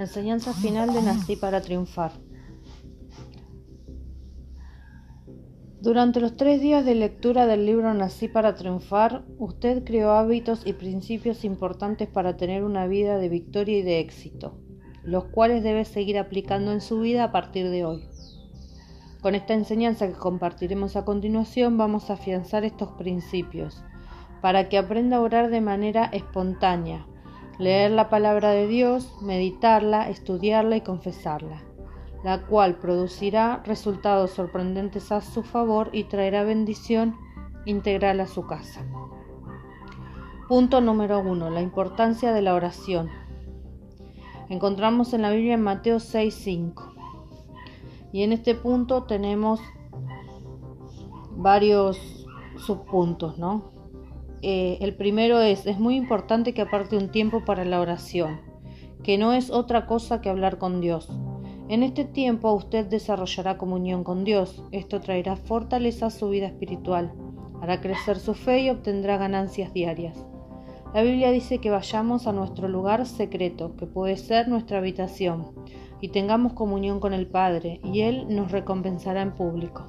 Enseñanza final de Nací para triunfar. Durante los tres días de lectura del libro Nací para triunfar, usted creó hábitos y principios importantes para tener una vida de victoria y de éxito, los cuales debe seguir aplicando en su vida a partir de hoy. Con esta enseñanza que compartiremos a continuación vamos a afianzar estos principios, para que aprenda a orar de manera espontánea, leer la palabra de Dios, meditarla, estudiarla y confesarla, la cual producirá resultados sorprendentes a su favor y traerá bendición integral a su casa. Punto número 1. La importancia de la oración. Encontramos en la Biblia en Mateo 6:5. Y en este punto tenemos varios subpuntos, ¿no? Eh, el primero es, es muy importante que aparte un tiempo para la oración, que no es otra cosa que hablar con Dios. En este tiempo usted desarrollará comunión con Dios. Esto traerá fortaleza a su vida espiritual, hará crecer su fe y obtendrá ganancias diarias. La Biblia dice que vayamos a nuestro lugar secreto, que puede ser nuestra habitación, y tengamos comunión con el Padre, y Él nos recompensará en público.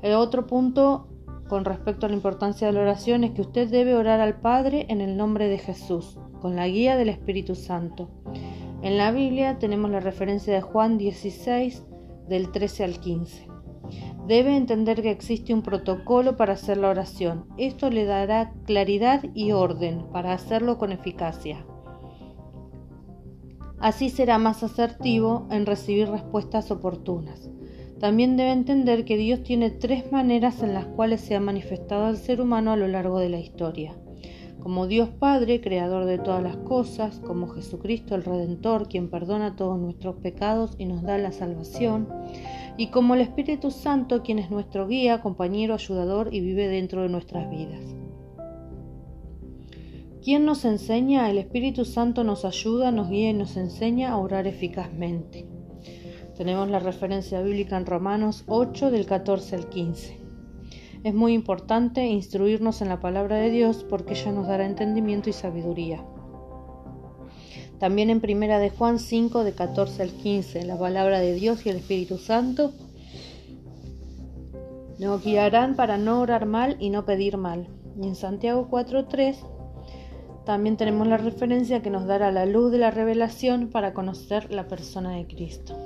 El otro punto con respecto a la importancia de la oración es que usted debe orar al Padre en el nombre de Jesús, con la guía del Espíritu Santo. En la Biblia tenemos la referencia de Juan 16, del 13 al 15. Debe entender que existe un protocolo para hacer la oración. Esto le dará claridad y orden para hacerlo con eficacia. Así será más asertivo en recibir respuestas oportunas. También debe entender que Dios tiene tres maneras en las cuales se ha manifestado al ser humano a lo largo de la historia. Como Dios Padre, creador de todas las cosas, como Jesucristo el Redentor, quien perdona todos nuestros pecados y nos da la salvación, y como el Espíritu Santo, quien es nuestro guía, compañero, ayudador y vive dentro de nuestras vidas. ¿Quién nos enseña? El Espíritu Santo nos ayuda, nos guía y nos enseña a orar eficazmente. Tenemos la referencia bíblica en Romanos 8 del 14 al 15. Es muy importante instruirnos en la palabra de Dios porque ella nos dará entendimiento y sabiduría. También en Primera de Juan 5 de 14 al 15, la palabra de Dios y el Espíritu Santo nos guiarán para no orar mal y no pedir mal. Y en Santiago 4.3 también tenemos la referencia que nos dará la luz de la revelación para conocer la persona de Cristo.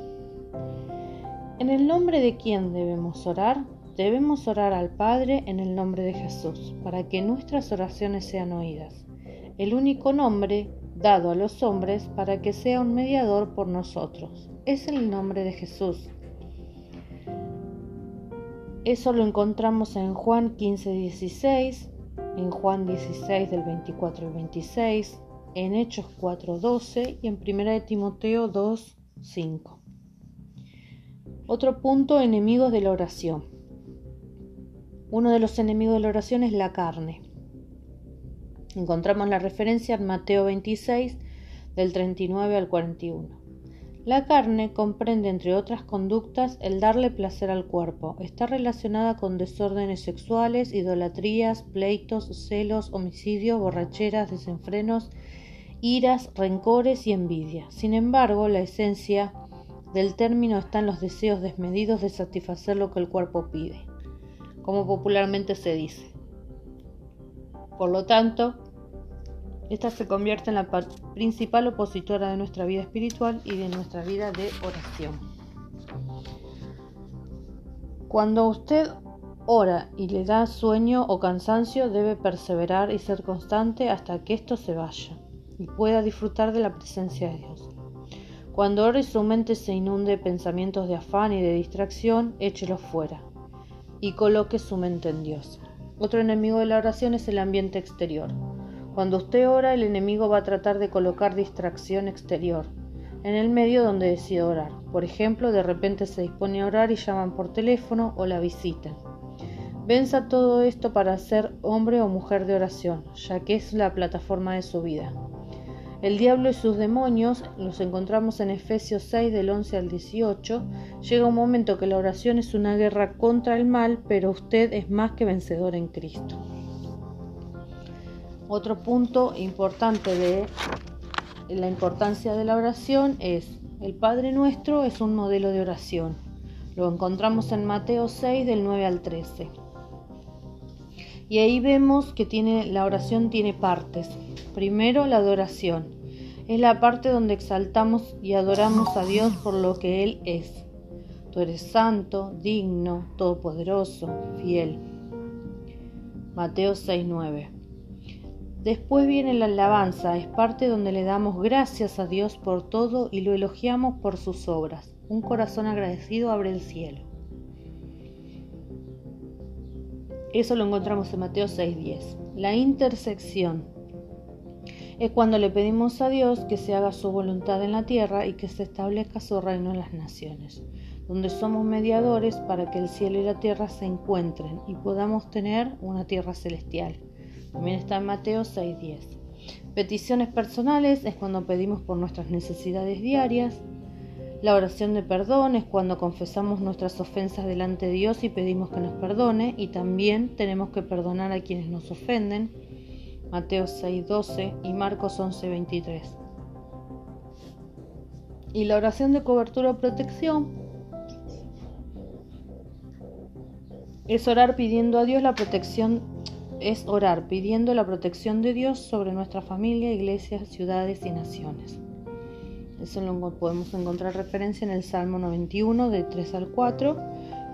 ¿En el nombre de quién debemos orar? Debemos orar al Padre en el nombre de Jesús, para que nuestras oraciones sean oídas. El único nombre dado a los hombres para que sea un mediador por nosotros. Es el nombre de Jesús. Eso lo encontramos en Juan 15, 16, en Juan 16 del 24 al 26, en Hechos 4, 12 y en 1 de Timoteo 2, 5. Otro punto, enemigos de la oración. Uno de los enemigos de la oración es la carne. Encontramos la referencia en Mateo 26, del 39 al 41. La carne comprende, entre otras conductas, el darle placer al cuerpo. Está relacionada con desórdenes sexuales, idolatrías, pleitos, celos, homicidios, borracheras, desenfrenos, iras, rencores y envidia. Sin embargo, la esencia del término están los deseos desmedidos de satisfacer lo que el cuerpo pide, como popularmente se dice. Por lo tanto, esta se convierte en la principal opositora de nuestra vida espiritual y de nuestra vida de oración. Cuando usted ora y le da sueño o cansancio, debe perseverar y ser constante hasta que esto se vaya y pueda disfrutar de la presencia de Dios. Cuando ore su mente se inunde de pensamientos de afán y de distracción, échelos fuera y coloque su mente en Dios. Otro enemigo de la oración es el ambiente exterior. Cuando usted ora, el enemigo va a tratar de colocar distracción exterior en el medio donde decide orar. Por ejemplo, de repente se dispone a orar y llaman por teléfono o la visitan. Venza todo esto para ser hombre o mujer de oración, ya que es la plataforma de su vida. El diablo y sus demonios, los encontramos en Efesios 6 del 11 al 18, llega un momento que la oración es una guerra contra el mal, pero usted es más que vencedor en Cristo. Otro punto importante de la importancia de la oración es, el Padre Nuestro es un modelo de oración. Lo encontramos en Mateo 6 del 9 al 13. Y ahí vemos que la oración tiene partes. Primero la adoración. Es la parte donde exaltamos y adoramos a Dios por lo que Él es. Tú eres santo, digno, todopoderoso, fiel. Mateo 6:9. Después viene la alabanza, es parte donde le damos gracias a Dios por todo y lo elogiamos por sus obras. Un corazón agradecido abre el cielo. Eso lo encontramos en Mateo 6:10. La intersección es cuando le pedimos a Dios que se haga su voluntad en la tierra y que se establezca su reino en las naciones, donde somos mediadores para que el cielo y la tierra se encuentren y podamos tener una tierra celestial. También está en Mateo 6:10. Peticiones personales es cuando pedimos por nuestras necesidades diarias, la oración de perdón es cuando confesamos nuestras ofensas delante de Dios y pedimos que nos perdone y también tenemos que perdonar a quienes nos ofenden. Mateo 6:12 y Marcos 11:23. Y la oración de cobertura o protección es orar pidiendo a Dios la protección es orar pidiendo la protección de Dios sobre nuestra familia, iglesias, ciudades y naciones. Eso lo podemos encontrar referencia en el Salmo 91 de 3 al 4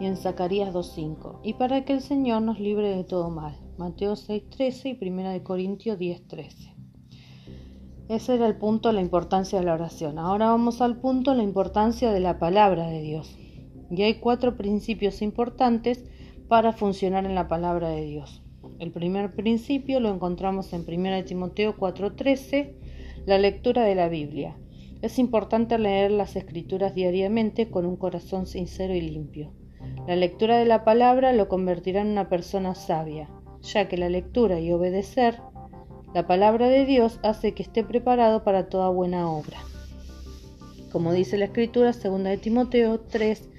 y en Zacarías 2.5. Y para que el Señor nos libre de todo mal. Mateo 6.13 y 1 de Corintios 10.13. Ese era el punto, la importancia de la oración. Ahora vamos al punto, la importancia de la palabra de Dios. Y hay cuatro principios importantes para funcionar en la palabra de Dios. El primer principio lo encontramos en 1 Timoteo 4:13, la lectura de la Biblia. Es importante leer las escrituras diariamente con un corazón sincero y limpio. La lectura de la palabra lo convertirá en una persona sabia, ya que la lectura y obedecer la palabra de Dios hace que esté preparado para toda buena obra. Como dice la escritura 2 de Timoteo 3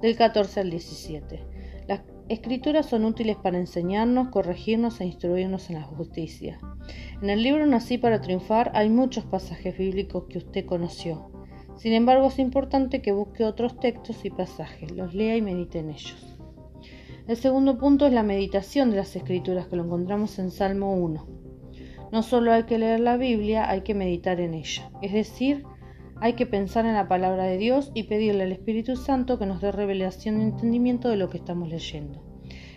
del 14 al 17. Escrituras son útiles para enseñarnos, corregirnos e instruirnos en la justicia en el libro Nací para triunfar hay muchos pasajes bíblicos que usted conoció. Sin embargo, es importante que busque otros textos y pasajes, los lea y medite en ellos. El segundo punto es la meditación de las escrituras que lo encontramos en Salmo 1. No solo hay que leer la Biblia, hay que meditar en ella. Es decir, hay que pensar en la palabra de Dios y pedirle al Espíritu Santo que nos dé revelación y entendimiento de lo que estamos leyendo.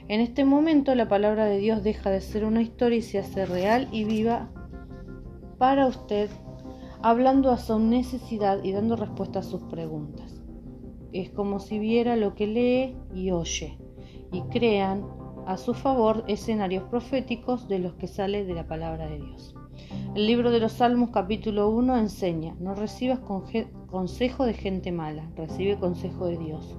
En este momento la palabra de Dios deja de ser una historia y se hace real y viva para usted, hablando a su necesidad y dando respuesta a sus preguntas. Es como si viera lo que lee y oye, y crean a su favor escenarios proféticos de los que sale de la palabra de Dios. El libro de los Salmos capítulo 1 enseña, no recibas consejo de gente mala, recibe consejo de Dios.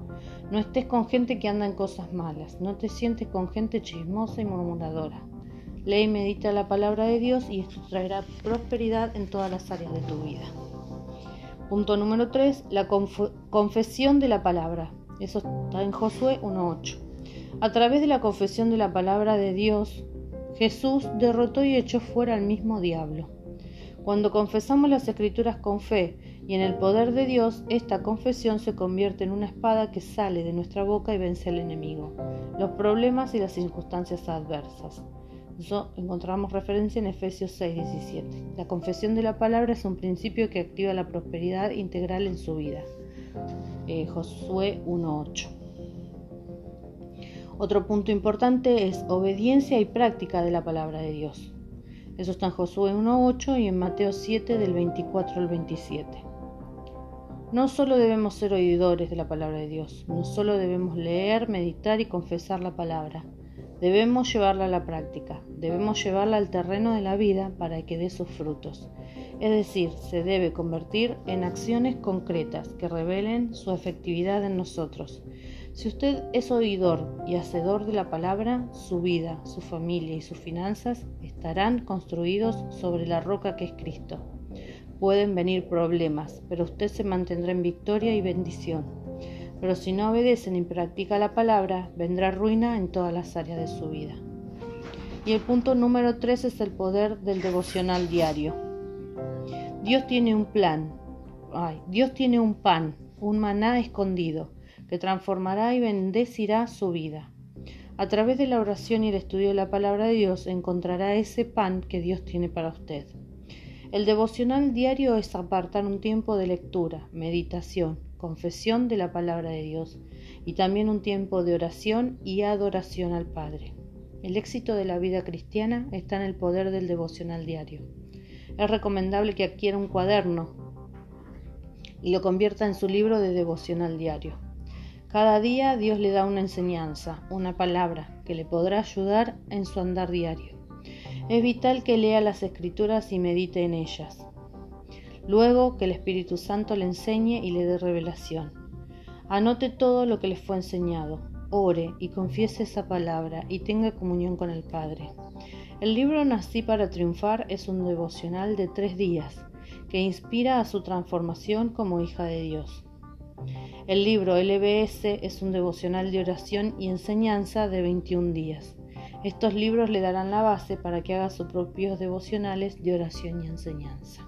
No estés con gente que anda en cosas malas, no te sientes con gente chismosa y murmuradora. Lee y medita la palabra de Dios y esto traerá prosperidad en todas las áreas de tu vida. Punto número 3, la confesión de la palabra. Eso está en Josué 1.8. A través de la confesión de la palabra de Dios, Jesús derrotó y echó fuera al mismo diablo. Cuando confesamos las escrituras con fe y en el poder de Dios, esta confesión se convierte en una espada que sale de nuestra boca y vence al enemigo, los problemas y las circunstancias adversas. Eso encontramos referencia en Efesios 6:17. La confesión de la palabra es un principio que activa la prosperidad integral en su vida. Eh, Josué 1:8. Otro punto importante es obediencia y práctica de la palabra de Dios. Eso está en Josué 1.8 y en Mateo 7 del 24 al 27. No solo debemos ser oidores de la palabra de Dios, no solo debemos leer, meditar y confesar la palabra, debemos llevarla a la práctica, debemos llevarla al terreno de la vida para que dé sus frutos. Es decir, se debe convertir en acciones concretas que revelen su efectividad en nosotros. Si usted es oidor y hacedor de la palabra, su vida, su familia y sus finanzas estarán construidos sobre la roca que es Cristo. Pueden venir problemas, pero usted se mantendrá en victoria y bendición. Pero si no obedece ni practica la palabra, vendrá ruina en todas las áreas de su vida. Y el punto número 3 es el poder del devocional diario. Dios tiene un plan. Ay, Dios tiene un pan, un maná escondido, que transformará y bendecirá su vida. A través de la oración y el estudio de la palabra de Dios encontrará ese pan que Dios tiene para usted. El devocional diario es apartar un tiempo de lectura, meditación, confesión de la palabra de Dios y también un tiempo de oración y adoración al Padre. El éxito de la vida cristiana está en el poder del devocional diario. Es recomendable que adquiera un cuaderno y lo convierta en su libro de devocional diario. Cada día Dios le da una enseñanza, una palabra que le podrá ayudar en su andar diario. Es vital que lea las escrituras y medite en ellas. Luego que el Espíritu Santo le enseñe y le dé revelación. Anote todo lo que le fue enseñado, ore y confiese esa palabra y tenga comunión con el Padre. El libro Nací para Triunfar es un devocional de tres días que inspira a su transformación como hija de Dios. El libro LBS es un devocional de oración y enseñanza de 21 días. Estos libros le darán la base para que haga sus propios devocionales de oración y enseñanza.